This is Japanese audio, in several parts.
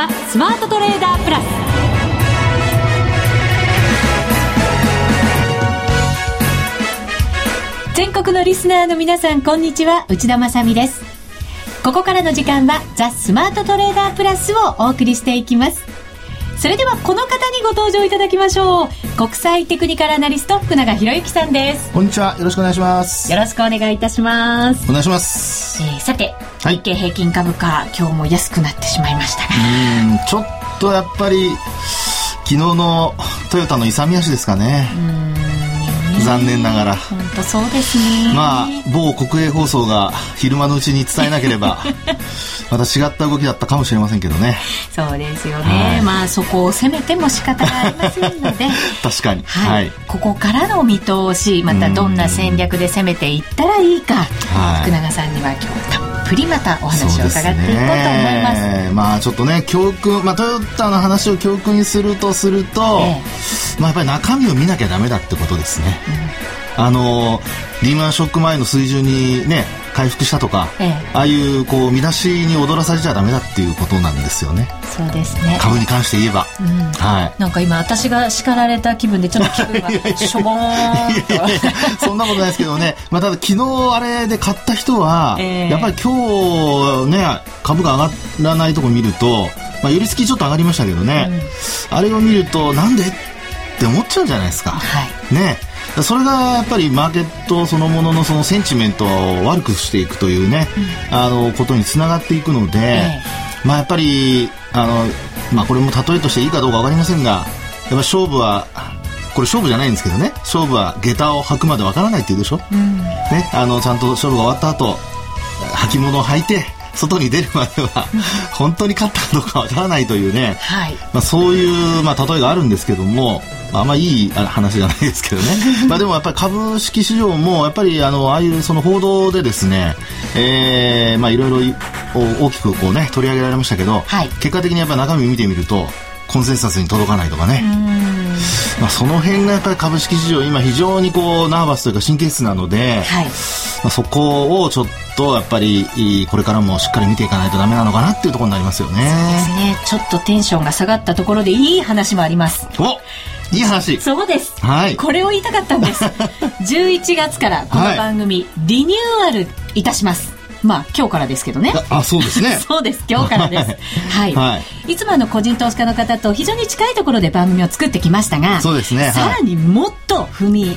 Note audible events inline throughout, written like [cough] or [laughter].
ザ・スマートトレーダープラス。全国のリスナーの皆さんこんにちは。内田まさです。ここからの時間はザ・スマートトレーダープラスをお送りしていきます。それではこの方にご登場いただきましょう。国際テクニカルアナリスト福永博之さんです。こんにちは。よろしくお願いします。よろしくお願いいたします。お願いします、えー、さてはい。日経平均株価今日も安くなってしまいましたが。うんちょっとやっぱり昨日のトヨタの勇み足ですかね残念ながら。本当そうですね。まあ某国営放送が昼間のうちに伝えなければ [laughs] また違った動きだったかもしれませんけどね。そうですよね、はい。まあそこを攻めても仕方がありませんので。[laughs] 確かに。はい、はい。ここからの見通しまたどんな戦略で攻めていったらいいか、はい。福永さんには今日たっぷりまたお話を伺っていこうと思います。ね。まあちょっとね教訓まあトヨタの話を教訓にするとすると、え。まあやっぱり中身を見なきゃダメだってことですね、あのリーマンショック前の水準にね回復したとか、ええ。ああいうこう見出しに踊らされちゃダメだっていうことなんですよねそうですね。株に関して言えば、ん。はい。なんか今私が叱られた気分でちょっと気分が [laughs] しょぼーんと。そんなことないですけどね、まあ、ただ昨日あれで買った人は、ええ。やっぱり今日ね株が上がらないとこ見ると、まあ、寄り付きちょっと上がりましたけどね、あれを見るとなんでって思っちゃうじゃないですか。はい。ね。それがやっぱりマーケットそのもののそのセンチメントを悪くしていくというね、あのことにつながっていくので、え。まあやっぱりあの、まあ、これも例えとしていいかどうか分かりませんがやっぱ勝負はこれ勝負じゃないんですけどね。勝負は下駄を履くまで分からないって言うでしょ、ね、あのちゃんと勝負が終わった後履物を履いて外に出るまでは本当に勝ったかどうか分からないというね、はい。まあ、そういう、まあ、例えがあるんですけども、まあ、あんまいいあ話じゃないですけどね。[laughs] まあでもやっぱり株式市場もやっぱりあのああいうその報道でですね、えーまあ、いろいろお大きくこう、ね、取り上げられましたけど、はい。結果的にやっぱり中身見てみるとコンセンサスに届かないとかね、まあ、その辺がやっぱり株式市場今非常にこうナーバスというか神経質なので、はい。まあ、そこをちょっとやっぱりいいこれからもしっかり見ていかないとダメなのかなっていうところになりますよね。ですね。ちょっとテンションが下がったところでいい話もあります。おいい話。そうです。はい。これを言いたかったんです。[laughs] 11月からこの番組、リニューアルいたしますまあ今日からですけどね。あそうですね。[laughs] そうです。今日からです。[laughs] はい、、はい。つもあの個人投資家の方と非常に近いところで番組を作ってきましたがそうですね。はい。さらにもっと踏み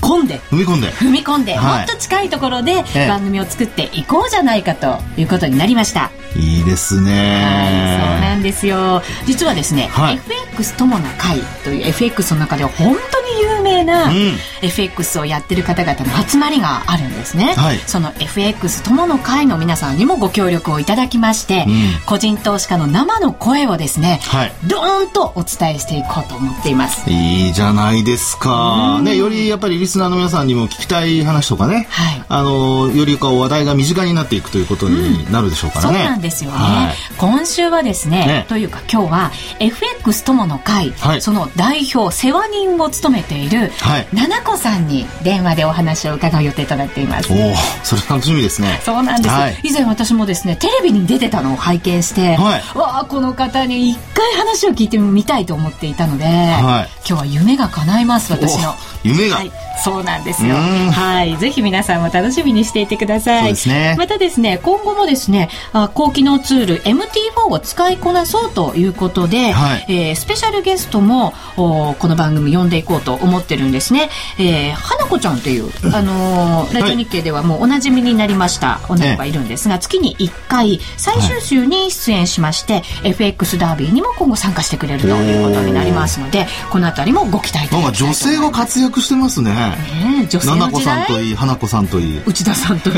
込んで。踏み込んで。踏み込んで、はい。もっと近いところでええ。番組を作っていこうじゃないかということになりました。いいですはい、そうなねんですよ。実はですね、はい。FX 友の会という FX の中では本当に有名なうん。FX をやってる方々の集まりがあるんですね。はい。その FX 友の会の皆さんにもご協力をいただきまして、うん。個人投資家の生の声をですね、はい。ドーンとお伝えしていこうと思っています。いいじゃないですか。ねよりやっぱりリスナーの皆さんにも聞きたい話とかね、はい。あのよりこう話題が身近になっていくということになるでしょうからね、そうなんですよね、はい。今週はですねね。というか今日は FX 友の会、はい。その代表世話人を務めている、はい。七子さんに電話でお話を伺う予定となっています。おおそれ楽しみですね。そうなんです、はい。以前私もですねテレビに出てたのを拝見して、はい。わあこの方に一回話を聞いてみたいと思っていたので、はい。今日は夢が叶います私の。お夢が、はい、そうなんですよ。うん。はい、ぜひ皆さんも楽しみにしていてください。そうですね。またですね、今後もですね、あ高機能ツール MT4 を使いこなそうということで、はい。えースペシャルゲストもおこの番組呼んでいこうと思ってるんですね。えー、花子ちゃんという、あのーラジオ日経ではもうおなじみになりました女の子がいるんですが、月に1回最終週に出演しまして、FX ダービーにも今後参加してくれるということになりますので、このあたりもご期待いただきたいと思います。女性が活躍してますね。ねえ女性の時代？さんといい花子さんといい。内田さんとい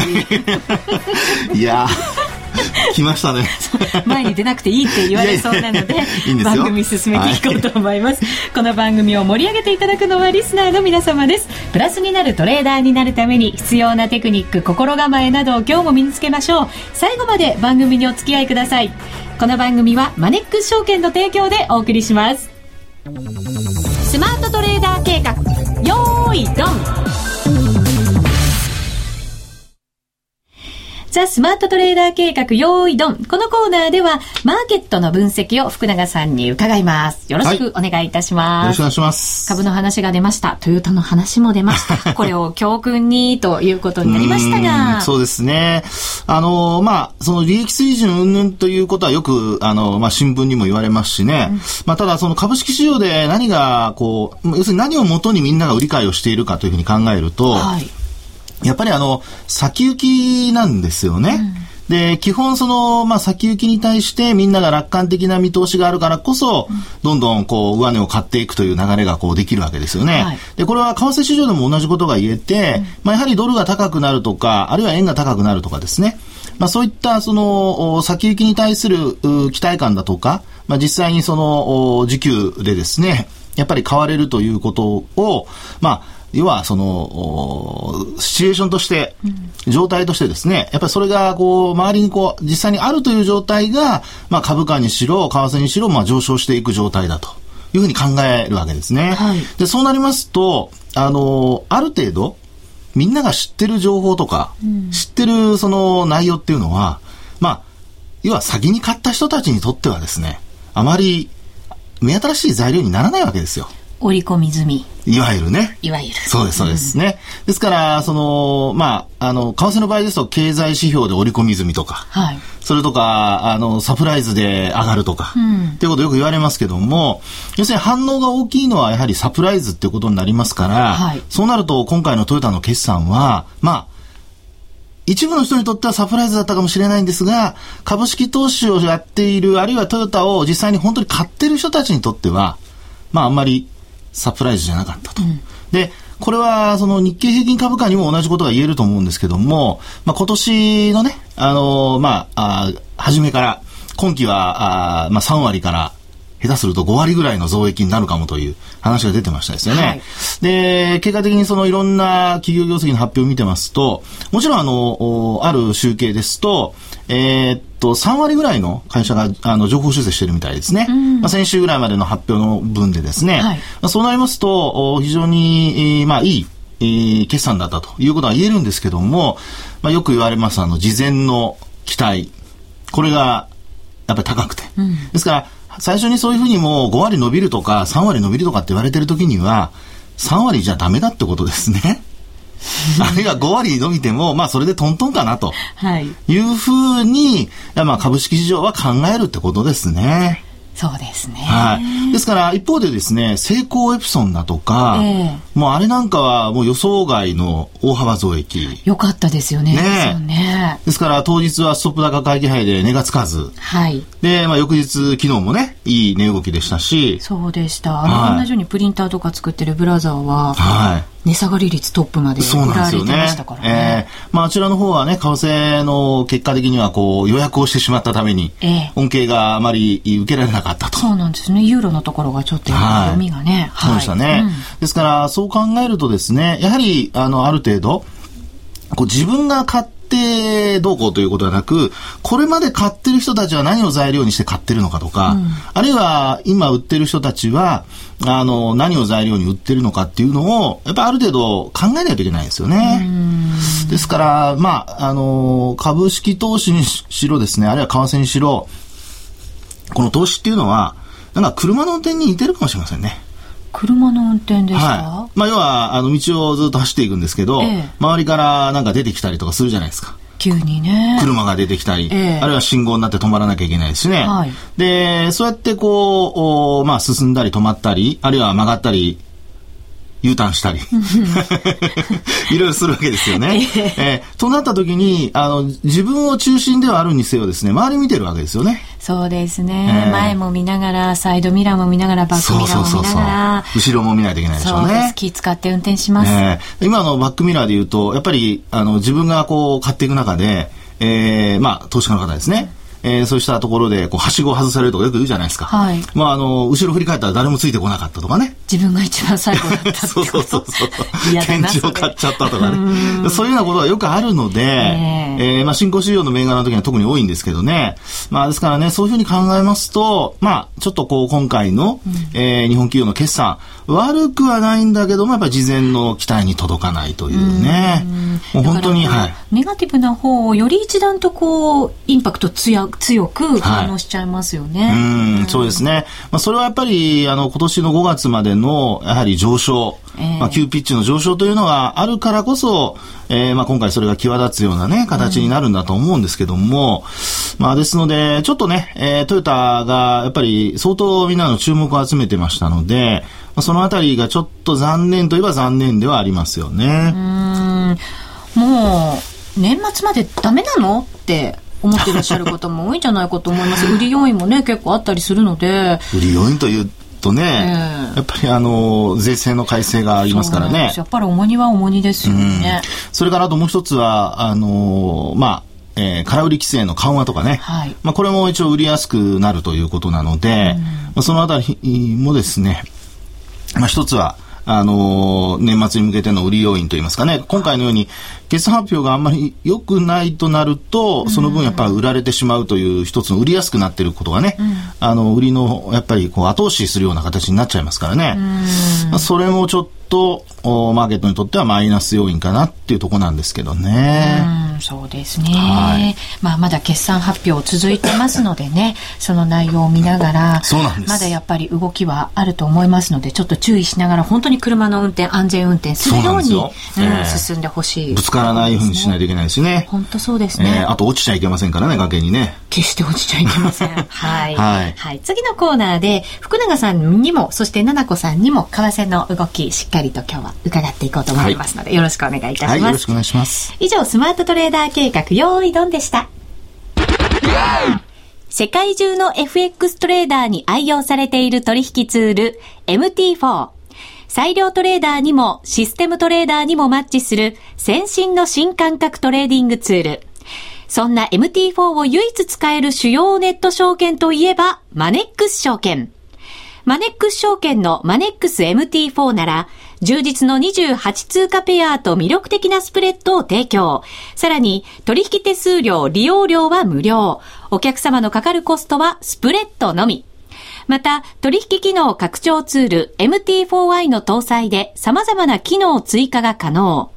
い。[laughs] いやー来ましたね。[laughs] 前に出なくていいって言われそうなので番組進めていこうと思います、この番組を盛り上げていただくのはリスナーの皆様です。プラスになるトレーダーになるために必要なテクニック心構えなどを今日も身につけましょう。最後まで番組にお付き合いください。この番組はマネックス証券の提供でお送りしますスマートトレーダー計画。よーいドン。ザ・スマートトレーダー計画用意ドン。このコーナーでは、マーケットの分析を福永さんに伺います。よろしくお願いいたします。はい、よろしくお願いします。株の話が出ました。トヨタの話も出ました。[laughs] これを教訓にということになりましたが。そうですね。あの、まあ、その利益水準云々ということはよく、あの、まあ、新聞にも言われますしね。うん、まあ、ただ、その株式市場で何が、こう、要するに何をもとにみんなが売り買いをしているかというふうに考えると、はいやっぱりあの、先行きなんですよね。うんで、基本その、まあ、先行きに対してみんなが楽観的な見通しがあるからこそ、うん、どんどんこう、上値を買っていくという流れがこうできるわけですよね。はい、で、これは為替市場でも同じことが言えて、うん、まあ、やはりドルが高くなるとか、あるいは円が高くなるとかですね。まあ、そういったその、先行きに対する期待感だとか、まあ、実際にその、時給でですね、やっぱり買われるということを、まあ、要はその、シチュエーションとして、状態としてですね、やっぱりそれがこう、周りにこう、実際にあるという状態が、まあ株価にしろ、為替にしろ、まあ上昇していく状態だというふうに考えるわけですね。はい、で、そうなりますと、あの、ある程度、みんなが知ってる情報とか、うん、知ってるその内容っていうのは、まあ、要は先に買った人たちにとってはですね、あまり目新しい材料にならないわけですよ。織り込み済み。いわゆるね。いわゆる。そうです、そうですね。うん、ですから、その、まあ、あの、為替の場合ですと、経済指標で織り込み済みとか、はい。それとか、あの、サプライズで上がるとか、うん、っていうことよく言われますけども、要するに反応が大きいのはやはりサプライズっていうことになりますから、はい、そうなると、今回のトヨタの決算は、まあ、一部の人にとってはサプライズだったかもしれないんですが、株式投資をやっている、あるいはトヨタを実際に本当に買ってる人たちにとっては、まああんまりサプライズじゃなかったと。うん、で、これはその日経平均株価にも同じことが言えると思うんですけども、まあ、今年のね、あのー、まあ、あ初めから、今期は、あまあ、3割から下手すると5割ぐらいの増益になるかもという話が出てましたですよね。はい、で、結果的にそのいろんな企業業績の発表を見てますと、もちろんあの、ある集計ですと、えー、っと、3割ぐらいの会社が、あの、情報修正してるみたいですね。うん、まあ、先週ぐらいまでの発表の分でですね。はい、まあ、そうなりますと、非常に、えー、まあ、いい、えー、決算だったということは言えるんですけども、まあ、よく言われます、あの、事前の期待。これが、やっぱり高くて。うん、ですから、最初にそういうふうにもう5割伸びるとか3割伸びるとかって言われてる時には、3割じゃダメだってことですね。[laughs] あるいは5割伸びても、まあそれでトントンかなと。はい。いうふうに、まあ株式市場は考えるってことですね。そうですね。はい。ですから、一方でですね、成功エプソンだとか、えー、もうあれなんかはもう予想外の大幅増益。よかったですよね。ねねですから、当日はストップ高会議杯で値がつかず。はい。で、まあ翌日、昨日もね、いい値動きでしたし。そうでした。あの、同じようにプリンターとか作ってるブラザーは、はい。値下がり率トップまで売られてましたからね。ねえー、まあ、あちらの方はね、為替の結果的にはこう予約をしてしまったために、えー、恩恵があまり受けられなかったと。そうなんですね。ユーロのところがちょっと読みがね。はい、そうでしたね、うん、ですから、そう考えるとですね、やはり、あの、ある程度、こう自分が買ってってどうこうということではなく、これまで買ってる人たちは何を材料にして買ってるのかとか、うん、あるいは今売ってる人たちは、あの、何を材料に売ってるのかっていうのを、やっぱある程度考えないといけないですよね。ですから、まあ、あの、株式投資にしろですね、あるいは為替にしろ、この投資っていうのは、なんか車の運転に似てるかもしれませんね。車の運転ですか、はい、まあ、要は、あの、道をずっと走っていくんですけど、ええ、周りからなんか出てきたりとかするじゃないですか。急にね。車が出てきたり、ええ、あるいは信号になって止まらなきゃいけないですしね。はい、で、そうやってこう、まあ、進んだり止まったり、あるいは曲がったり U ターンしたり [laughs] いろいろするわけですよね。えー、となった時にあの自分を中心ではあるにせよですね周り見てるわけですよね。そうですね、えー、前も見ながらサイドミラーも見ながらバックミラーも見ながら後ろも見ないといけないでしょうね。気使って運転します。えー、今のバックミラーで言うとやっぱりあの自分がこう買っていく中で、えー、まあ投資家の方ですね。えー、そうしたところで、こう、はしごを外されるとかよく言うじゃないですか。はい。まあ、あの、後ろ振り返ったら誰もついてこなかったとかね。自分が一番最後だった [laughs] そうそうそうそう。拳銃を買っちゃったとかね。そういうようなことはよくあるので、えー、えー、まあ、新興市場の銘柄の時には特に多いんですけどね。まあ、ですからね、そういうふうに考えますと、まあ、ちょっとこう、今回の、うん、えー、日本企業の決算、悪くはないんだけども、やっぱり事前の期待に届かないというね。うもう本当に、はい。ネガティブな方をより一段とこう、インパクト強強く反応しちゃいますよね。はい、うん、そうですね。まあ、それはやっぱり、あの、今年の5月までの、やはり上昇、えー、まあ、急ピッチの上昇というのがあるからこそ、えー、まあ、今回それが際立つようなね、形になるんだと思うんですけども、うん、まあ、ですので、ちょっとね、えー、トヨタが、やっぱり相当みんなの注目を集めてましたので、まあ、そのあたりがちょっと残念といえば残念ではありますよね。うん。もう、年末までダメなの？って思ってらっしゃる方も多いんじゃないかと思います。[laughs] 売り要因もね、結構あったりするので。売り要因というとね、えー、やっぱりあの、税制の改正がありますからね。やっぱり重荷は重荷ですよね。それからあともう一つは、あの、まあ、えー、空売り規制の緩和とかね、はい、まあ、これも一応売りやすくなるということなので、うん、まあ、そのあたりもですね、まあ、一つは、あのー、年末に向けての売り要因といいますかね、今回のように決算発表があんまり良くないとなると、その分やっぱり売られてしまうという一つの売りやすくなっていることがね、うん、あの、売りのやっぱりこう後押しするような形になっちゃいますからね。まあ、それもちょっと、マーケットにとってはマイナス要因かなっていうところなんですけどね。そうですね。はい、まあ、まだ決算発表続いてますのでね、その内容を見ながら。まだやっぱり動きはあると思いますので、ちょっと注意しながら、本当に車の運転、安全運転するように、うえー、進んでほしい、ぶつからないふうにしないといけないしね。本当そうですね。えー、あと落ちちゃいけませんからね、崖にね。決して落ちちゃいけません。[laughs] はい。はい。はい。次のコーナーで、福永さんにも、そして奈々子さんにも、為替の動き、しっかりと今日は伺っていこうと思いますので、はい、よろしくお願いいたします。はい、よろしくお願いします。以上、スマートトレーダー計画、用意ドンでした。世界中の FX トレーダーに愛用されている取引ツール MT4。裁量トレーダーにもシステムトレーダーにもマッチする先進の新感覚トレーディングツール。そんな MT4 を唯一使える主要ネット証券といえばマネックス証券。マネックス証券のマネックス MT4 なら充実の28通貨ペアと魅力的なスプレッドを提供。さらに、取引手数料、利用料は無料。お客様のかかるコストはスプレッドのみ。また、取引機能拡張ツール MT4i の搭載で様々な機能追加が可能。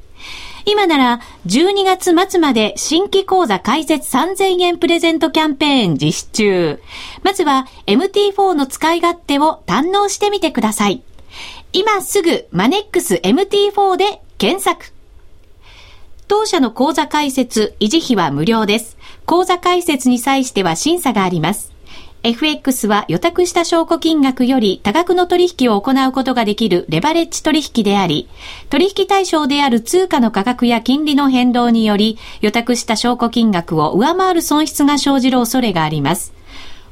今なら12月末まで新規講座開設3000円プレゼントキャンペーン実施中。まずは MT4 の使い勝手を堪能してみてください。今すぐマネックス MT4 で検索。当社の口座開設、維持費は無料です。口座開設に際しては審査があります。FX は予託した証拠金額より多額の取引を行うことができるレバレッジ取引であり、取引対象である通貨の価格や金利の変動により、予託した証拠金額を上回る損失が生じる恐れがあります。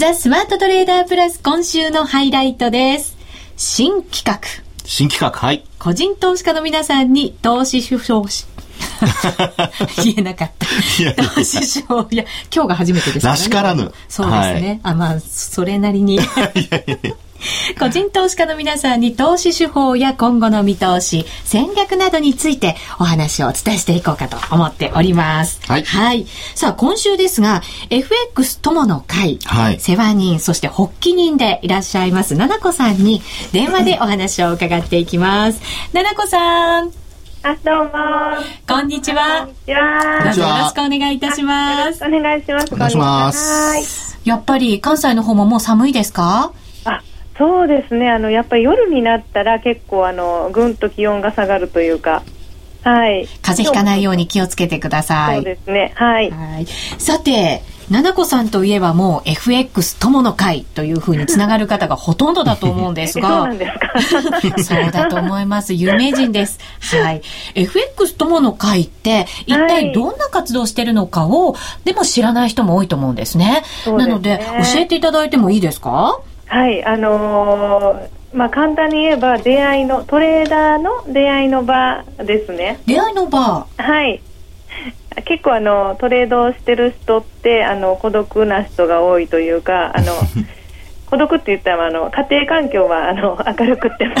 ザ・スマートトレーダープラス今週のハイライトです。新企画。新企画、はい。個人投資家の皆さんに投資手法し、[laughs] 言えなかった。いやいや投資手法、いや、今日が初めてですら、ね。らしからぬ。そうですね。はい、あ、まあ、それなりに。[laughs] いやいやいや [laughs] 個人投資家の皆さんに投資手法や今後の見通し、戦略などについてお話をお伝えしていこうかと思っております。はい。はい。さあ、今週ですが、FX 友の会、はい、世話人、そして発起人でいらっしゃいます、ななこさんに電話でお話を伺っていきます。ななこさん。あ、どうも。こんにちは。こんにちは。どうぞよろしくお願いいたします。お願いします。お願いします。やっぱり関西の方ももう寒いですか？あ、そうですね。あの、やっぱり夜になったら結構あの、ぐんと気温が下がるというか、はい。風邪ひかないように気をつけてください。そうですね。はい。はいさて、七子さんといえばもう FX 友の会というふうにつながる方がほとんどだと思うんですが。[laughs] そうなんですか？[laughs] そうだと思います。有名人です。はい。FX 友の会って、一体どんな活動してるのかを、はい、でも知らない人も多いと思うんですね。すねなので、教えていただいてもいいですか？はい、あのーまあ、簡単に言えば出会いのトレーダーの出会いの場ですね。出会いの場。はい。結構あのトレードをしてる人ってあの孤独な人が多いというかあの [laughs] 孤独って言ったらあの家庭環境はあの明るくても。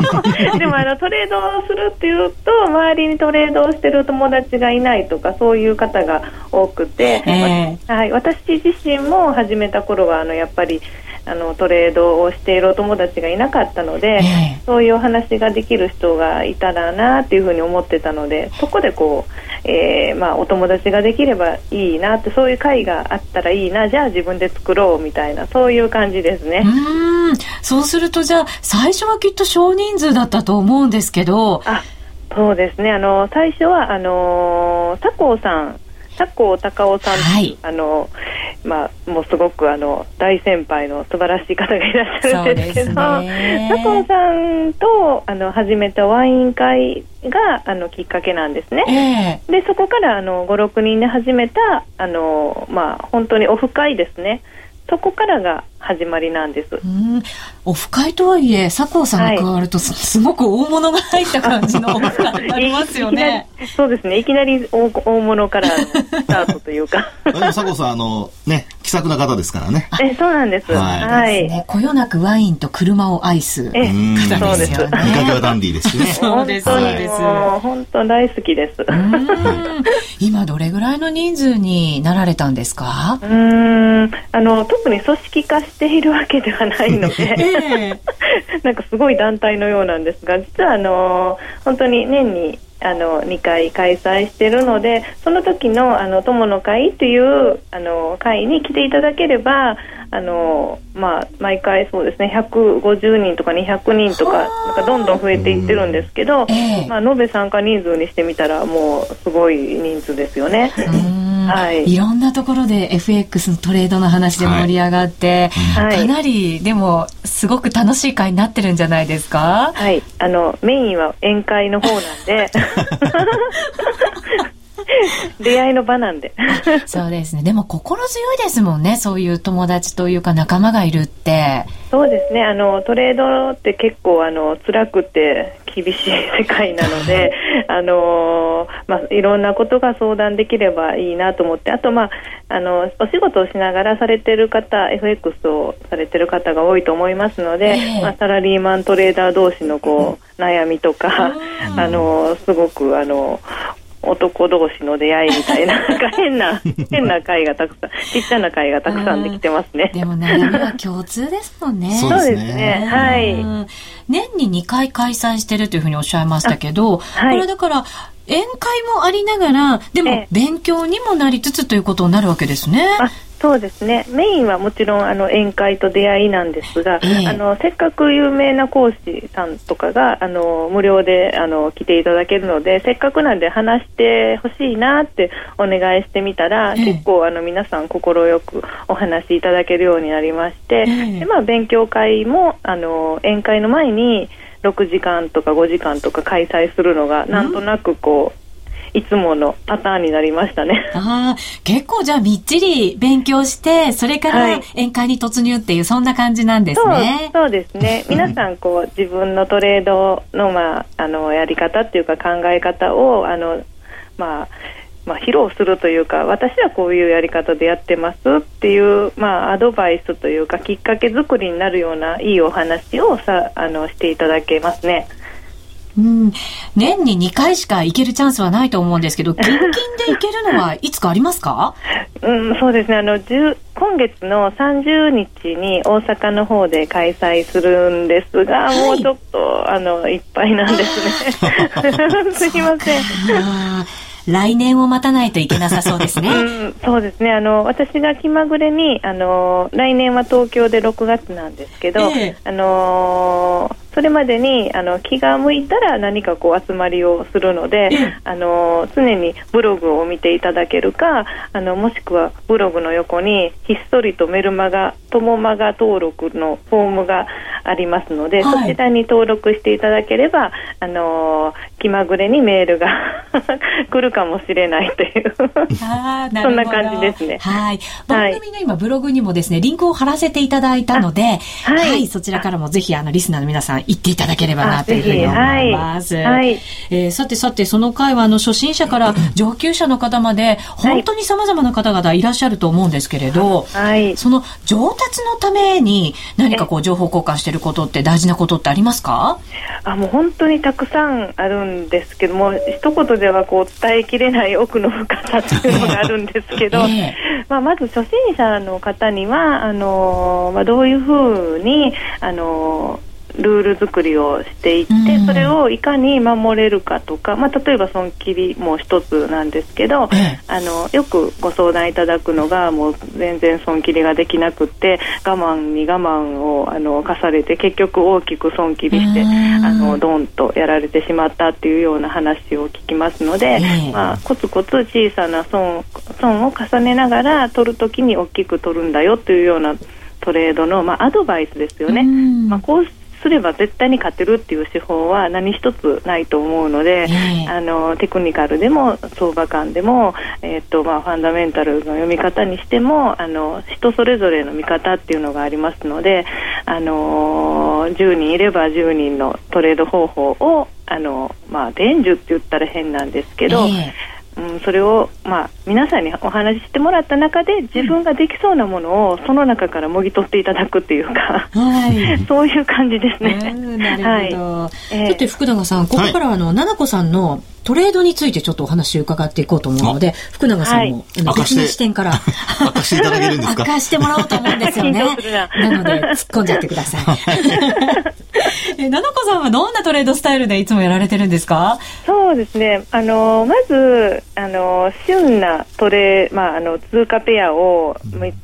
[laughs] でもあのトレードをするっていうと周りにトレードをしてる友達がいないとかそういう方が多くて、えー、はい、私自身も始めた頃はあのやっぱりあのトレードをしているお友達がいなかったので、えー、そういうお話ができる人がいたらなっていうふうに思ってたのでそこでこう、えーまあ、お友達ができればいいなってそういう会があったらいいなじゃあ自分で作ろうみたいなそういう感じですね。うん。そうするとじゃあ最初はきっと少人数だったと思うんですけど。あそうですね。あの最初はあの佐藤さん佐藤隆夫さん、はい、あのまあ、もうすごくあの大先輩の素晴らしい方がいらっしゃるんですけど、ね、佐藤さんとあの始めたワイン会があのきっかけなんですね。えー、でそこからあの56人で始めたあの、まあ、本当にオフ会ですね。そこからが始まりなんです。オフ会とはいえ、佐藤さんが加わるとすはい、すごく大物が入った感じの [laughs] オフ会になりますよね。そうですね。いきなり大大物からスタートというか。でも佐藤さん、あの、ね、気さくな方ですからね。え、そうなんです。はい。はい。ね、こよなくワインと車を愛す方ですよね。見かけはダンディーですね。[laughs] そうです、そうです。本当大好きです。今どれぐらいの人数になられたんですか？うん、あの、特に組織化しているわけではないので、[laughs] [laughs] なんかすごい団体のようなんですが実はあの本当に年にあの2回開催しているのでその時のあの友の会というあの会に来ていただければあの、まあ、毎回そうですね150人とか200人とかなんかどんどん増えていってるんですけど、まあ、延べ参加人数にしてみたらもうすごい人数ですよね。はい、いろんなところで FX のトレードの話で盛り上がって、はい、かなりでもすごく楽しい会になってるんじゃないですか？はい。あのメインは宴会の方なんで [laughs] 出会いの場なんで。[laughs] そうですね。でも心強いですもんね。そういう友達というか仲間がいるって。そうですね。あのトレードって結構あの辛くて厳しい世界なので [laughs] あの、まあ、いろんなことが相談できればいいなと思って。あと、まあ、あのお仕事をしながらされてる方 FX をされてる方が多いと思いますので、えー、まあ、サラリーマントレーダー同士のこう、悩みとか、あのすごくあの男同士の出会いみたいな、[laughs] なんか変な、[laughs] 変な会がたくさん、ちっちゃな会がたくさんできてますね。[laughs] でも悩みは共通ですもんね。そうですね。はい。年に2回開催してるというふうにおっしゃいましたけど、はい、これだから、宴会もありながら、でも勉強にもなりつつということになるわけですね。そうですね。メインはもちろんあの宴会と出会いなんですが、えあのせっかく有名な講師さんとかがあの無料であの来ていただけるのでせっかくなんで話してほしいなってお願いしてみたら、え、結構あの皆さん快くお話しいただけるようになりまして、でまあ、勉強会もあの宴会の前に6時間とか5時間とか開催するのがなんとなくこう、いつものパターンになりましたね。ああ、結構じゃあみっちり勉強して、それから宴会に突入っていう、そんな感じなんですね。そうそうですね。[laughs] 皆さん、こう、自分のトレードの、まあ、あの、やり方っていうか考え方を、あの、まあ、まあ、披露するというか私はこういうやり方でやってますっていう、まあ、アドバイスというかきっかけ作りになるようないいお話をさあのしていただけますね。うん、年に2回しか行けるチャンスはないと思うんですけど、[laughs] 近々で行けるのはいつかありますか？うん、そうですね。あの、今月の30日に大阪の方で開催するんですが、はい、もうちょっと、あの、いっぱいなんですね。[laughs] すいません。来年を待たないといけなさそうですね。うん、そうですね。あの私が気まぐれにあの来年は東京で6月なんですけど、えー、あのそれまでにあの気が向いたら何かこう集まりをするので、あの常にブログを見ていただけるかあのもしくはブログの横にひっそりとメルマガ友マガ登録のフォームがありますので、はい、そちらに登録していただければあの気まぐれにメールが [laughs] 来るかもしれないという。そんな感じですね。はい。番組の今ブログにもですねリンクを貼らせていただいたので、はい、はい、そちらからもぜひあのリスナーの皆さん行っていただければなというふうに思います。はい。えー、さてさてその回はあの初心者から上級者の方まで本当に様々な方々いらっしゃると思うんですけれど、はい、その上達のために何かこう情報交換してることって大事なことってありますか？あもう本当にたくさんあるんですけども一言ではこう伝えきれない奥の深さっていうのがあるんですけど、[laughs] えー、まあ、まず初心者の方にはあの、まあ、どういうふうにあのルール作りをしていって、うん、それをいかに守れるかとか、まあ、例えば損切りも一つなんですけど、あのよくご相談いただくのがもう全然損切りができなくて我慢に我慢をあの課されて結局大きく損切りして、うん、あのドンとやられてしまったっていうような話を聞きますので、まあ、コツコツ小さな損損を重ねながら取るときに大きく取るんだよというようなトレードの、まあ、アドバイスですよね。まあ、こうすれば絶対に勝てるっていう手法は何一つないと思うので、えー、あのテクニカルでも相場感でも、えーとまあ、ファンダメンタルの読み方にしてもあの人それぞれの見方っていうのがありますので、あの10人いれば10人のトレード方法をあの、まあ、伝授って言ったら変なんですけど、えーうん、それを、まあ、皆さんにお話ししてもらった中で自分ができそうなものをその中からもぎ取っていただくっていうか、はい、[laughs] そういう感じですね。なるほど。はい、えー、っと福永さん、ここからあの、はい、奈々子さんのトレードについてちょっとお話を伺っていこうと思うので、福永さんも、はい、別の視点から [laughs] 明かしていただけるんですか？明かしてもらおうと思うんですよね。[laughs] なので、突っ込んじゃってください。[laughs] え、ななこさんはどんなトレードスタイルでいつもやられてるんですか？そうですね。あの、まず、あの、旬なトレ、まあ、あの、通貨ペアを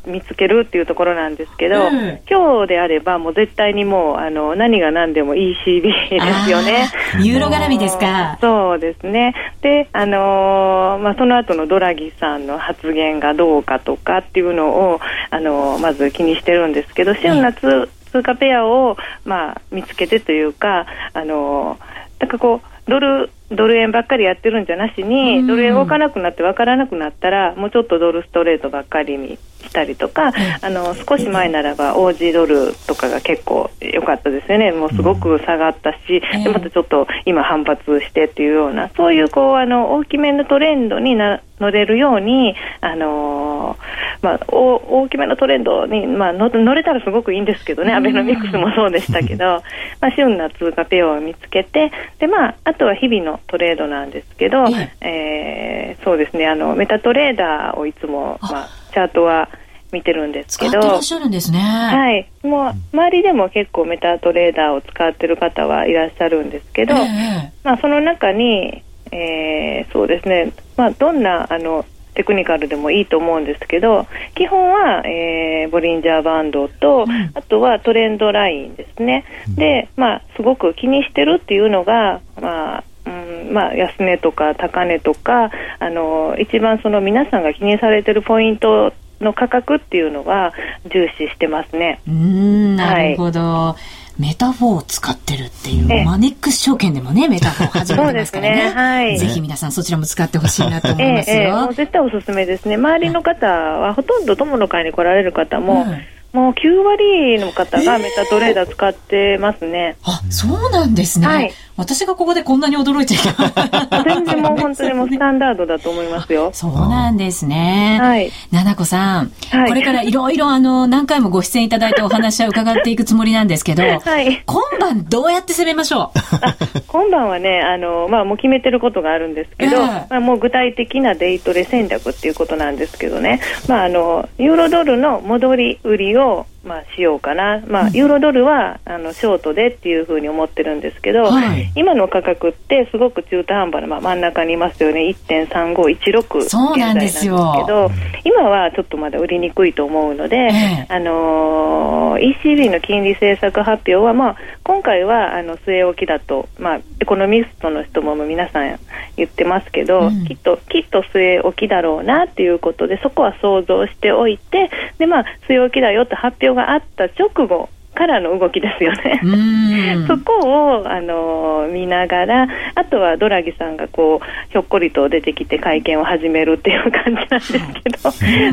見つけるっていうところなんですけど、うん、今日であればもう絶対にもう、あの、何が何でも ECB ですよね。ユーロ絡みですか？そうですね。で、あのー、まあ、その後のドラギさんの発言がどうかとかっていうのを、あのー、まず気にしてるんですけど、春夏通貨ペアを、まあ、見つけてというか、あのー、なんかこう、ドル、ドル円ばっかりやってるんじゃなしに、ドル円動かなくなって分からなくなったら、もうちょっとドルストレートばっかりにしたりとか、あの少し前ならばオージードルとかが結構良かったですよね、もうすごく下がったし、でまたちょっと今反発してっていうような、そういうこうあの大きめのトレンドにな乗れるように、あのー、まあ、大きめのトレンドに、まあ、乗れたらすごくいいんですけどね、アベノミクスもそうでしたけど、[laughs] まあ、旬な通貨ペアを見つけて、で、まあ、あとは日々のトレードなんですけど、えー、そうですね、あの、メタトレーダーをいつも、まあ、チャートは見てるんですけど。使ってらっしゃるんですね。はい。もう、周りでも結構メタトレーダーを使ってる方はいらっしゃるんですけど、えー、まあ、その中に、えー、そうですね、まあ、どんな、あの、テクニカルでもいいと思うんですけど基本は、えー、ボリンジャーバンドと、うん、あとはトレンドラインですね、うん、で、まあ、すごく気にしてるっていうのが、まあうんまあ、安値とか高値とかあの一番その皆さんが気にされてるポイントの価格っていうのは重視してますね。うんなるほど、はいメタフォーを使ってるっていう、マネックス証券でもね、メタフォー始めてますからね。ねはい、ぜひ皆さんそちらも使ってほしいなと思いますよ。えええ、絶対おすすめですね。周りの方は、ほとんど友の会に来られる方も、うんもう9割の方がメタトレーダー使ってますね。えー、あ、そうなんですね。はい。私がここでこんなに驚いちゃいけない。全然もう本当にもうスタンダードだと思いますよ。[laughs] そうなんですね。はい。ななこさん、はい、これからいろいろあの、何回もご出演いただいてお話は伺っていくつもりなんですけど、[laughs] はい。今晩どうやって攻めましょう？今晩はね、あの、まあもう決めてることがあるんですけど、えー、まあもう具体的なデイトレ戦略っていうことなんですけどね、まああの、ユーロドルの戻り売りをまあ、しようかな、まあ、ユーロドルはあのショートでっていうふうに思ってるんですけど、はい、今の価格ってすごく中途半端な、まあ、真ん中にいますよね。1.3516そうなんですけど今はちょっとまだ売りにくいと思うので、ええ。あのー ECB の金利政策発表は、まあ、今回はあの据え置きだと、まあ、エコノミストの人も皆さん言ってますけど、うん。きっときっと据え置きだろうなっていうことでそこは想像しておいてで、まあ、据え置きだよって発表があった直後からの動きですよね。[laughs] そこを、あの見ながら、あとはドラギさんがこうひょっこりと出てきて会見を始めるっていう感じなんですけど、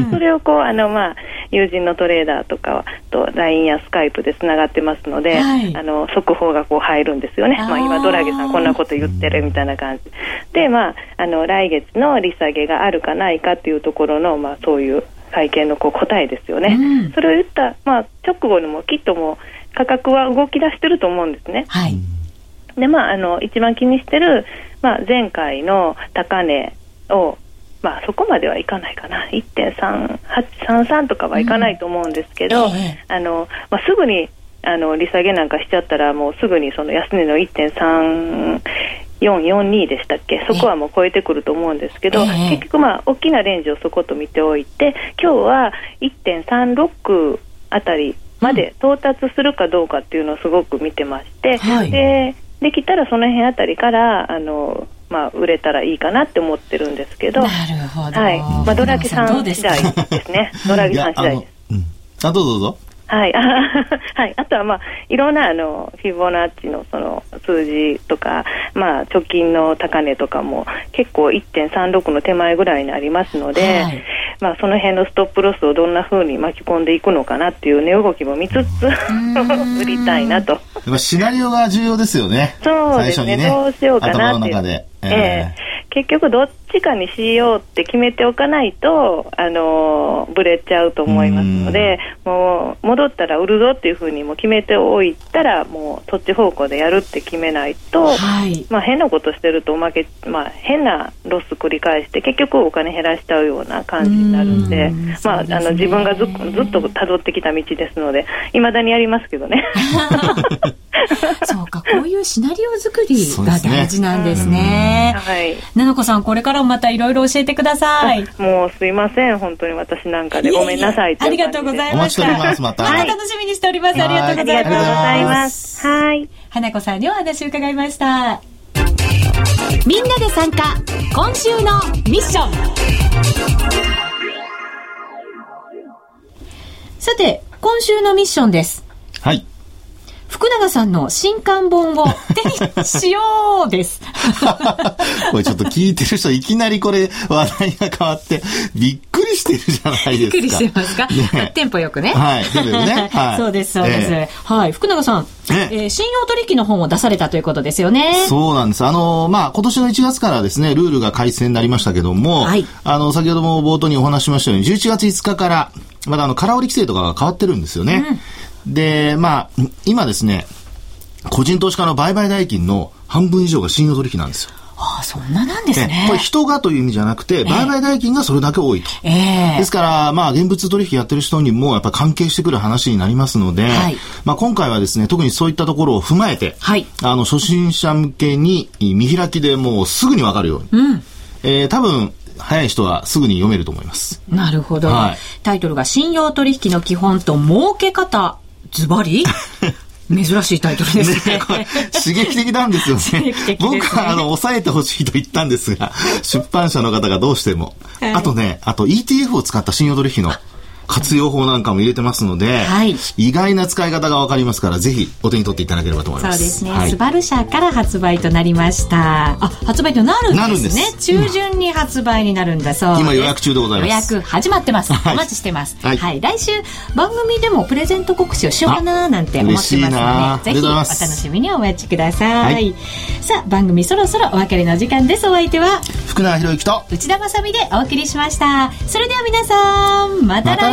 それをこうあの、まあ、友人のトレーダーとかと LINE やスカイプでつながってますので、はい。あの速報がこう入るんですよね、まあ、今、ドラギさん、こんなこと言ってるみたいな感じ。で、まあ、あの来月の利下げがあるかないかっていうところの、まあ、そういう会見のこう答えですよね。うんそれを言った、まあ、直後にもきっともう価格は動き出してると思うんですね。はい。で、まあ、あの、一番気にしてる、まあ、前回の高値を、まあ、そこまではいかないかな。1.3833とかはいかないと思うんですけど、ええあの、まあ、すぐに、あの、利下げなんかしちゃったら、もうすぐにその安値の1.3442でしたっけ？そこはもう超えてくると思うんですけど、ええ。結局まあ、大きなレンジをそこと見ておいて、今日は1.36あたりまで到達するかどうかっていうのをすごく見てまして、はい。でできたらその辺あたりからあの、まあ、売れたらいいかなって思ってるんですけど、なるほど。はい。まあ、ドラギさん次第ですね、ドラギさん次第です。うん。あどうぞどうぞはい、あはい、あとは、まあ、いろんなあのフィボナッチのその数字とか、まあ、直近の高値とかも結構1.36の手前ぐらいにありますので、はい。まあ、その辺のストップロスをどんな風に巻き込んでいくのかなっていう値動きも見つつん。[laughs] 売りたいなと。やっぱシナリオが重要ですよね。そうですね。最初にね。どうしようかな頭のっていう。中で、ええ。結局どっちかにしようって決めておかないと、あのーブレちゃうと思いますので、もう戻ったら売るぞっていうふうにも決めておいたら、もうそっち方向でやるって決めないと、はい。まあ、変なことしてるとおまけ、まあ、変なロス繰り返して結局お金減らしちゃうような感じになるんでうん。まあ、あの自分がずっずっと辿ってきた道ですのでいまだにやりますけどね。[laughs] [laughs] そうか、こういうシナリオ作りが大事なんですね。はいななこさん、これからもまたいろいろ教えてください。もうすいません、本当に私なんかでごめんなさいありがとうございました。お待ちしておりますまたまはい楽しみにしております。ありがとうございありがとうごます。ざいます。はい。花子さんにお話を伺いました。みんなで参加、今週のミッション。さて、今週のミッションです。はい福永さんの新刊本を手にしようです。[laughs] これちょっと聞いてる人いきなりこれ話題が変わってびっくりしてるじゃないですか。びっくりしてますか、ねテンポよくね。はいテンポよくね [laughs] はいそうです、そうです。えはい。福永さん、ええー信用取引の本を出されたということですよね。そうなんです。あの、まあ、今年の1月からですね、ルールが改正になりましたけども、はいあの、先ほども冒頭にお話ししましたように、11月5日から、まだあの、空売り規制とかが変わってるんですよね。で、まあ、今ですね、個人投資家の売買代金の半分以上が信用取引なんですよ。ああ、そんななんですね。これ人がという意味じゃなくて、売買代金がそれだけ多いと。ええですから、まあ、現物取引やってる人にも、やっぱり関係してくる話になりますので、はいまあ、今回はですね、特にそういったところを踏まえて、はいあの、初心者向けに、見開きでもうすぐにわかるように。うん。えー多分、早い人はすぐに読めると思います。なるほど。はいタイトルが信用取引の基本と儲け方、ズバリ？[laughs] 珍しいタイトルですね。これ刺激的なんですよね。ね僕は、あの、抑えてほしいと言ったんですが、[laughs] 出版社の方がどうしても。はいあとね、あと ETF を使った信用取引の活用法なんかも入れてますので、はい意外な使い方がわかりますから、ぜひお手に取っていただければと思います。そうですね、はいスバル社から発売となりました。あ、発売となるんですね。す中旬に発売になるんだそうです。今予約中でございます予約始まってます。はいお待ちしてます。は。はいい来週番組でもプレゼント告知をしようかななんて思ってますので、ぜひお楽しみにお待ちください。はいさあ、番組そろそろお別れの時間です。お相手は福永博之と、内田まさみでお送りしました。それでは皆さん、また来週また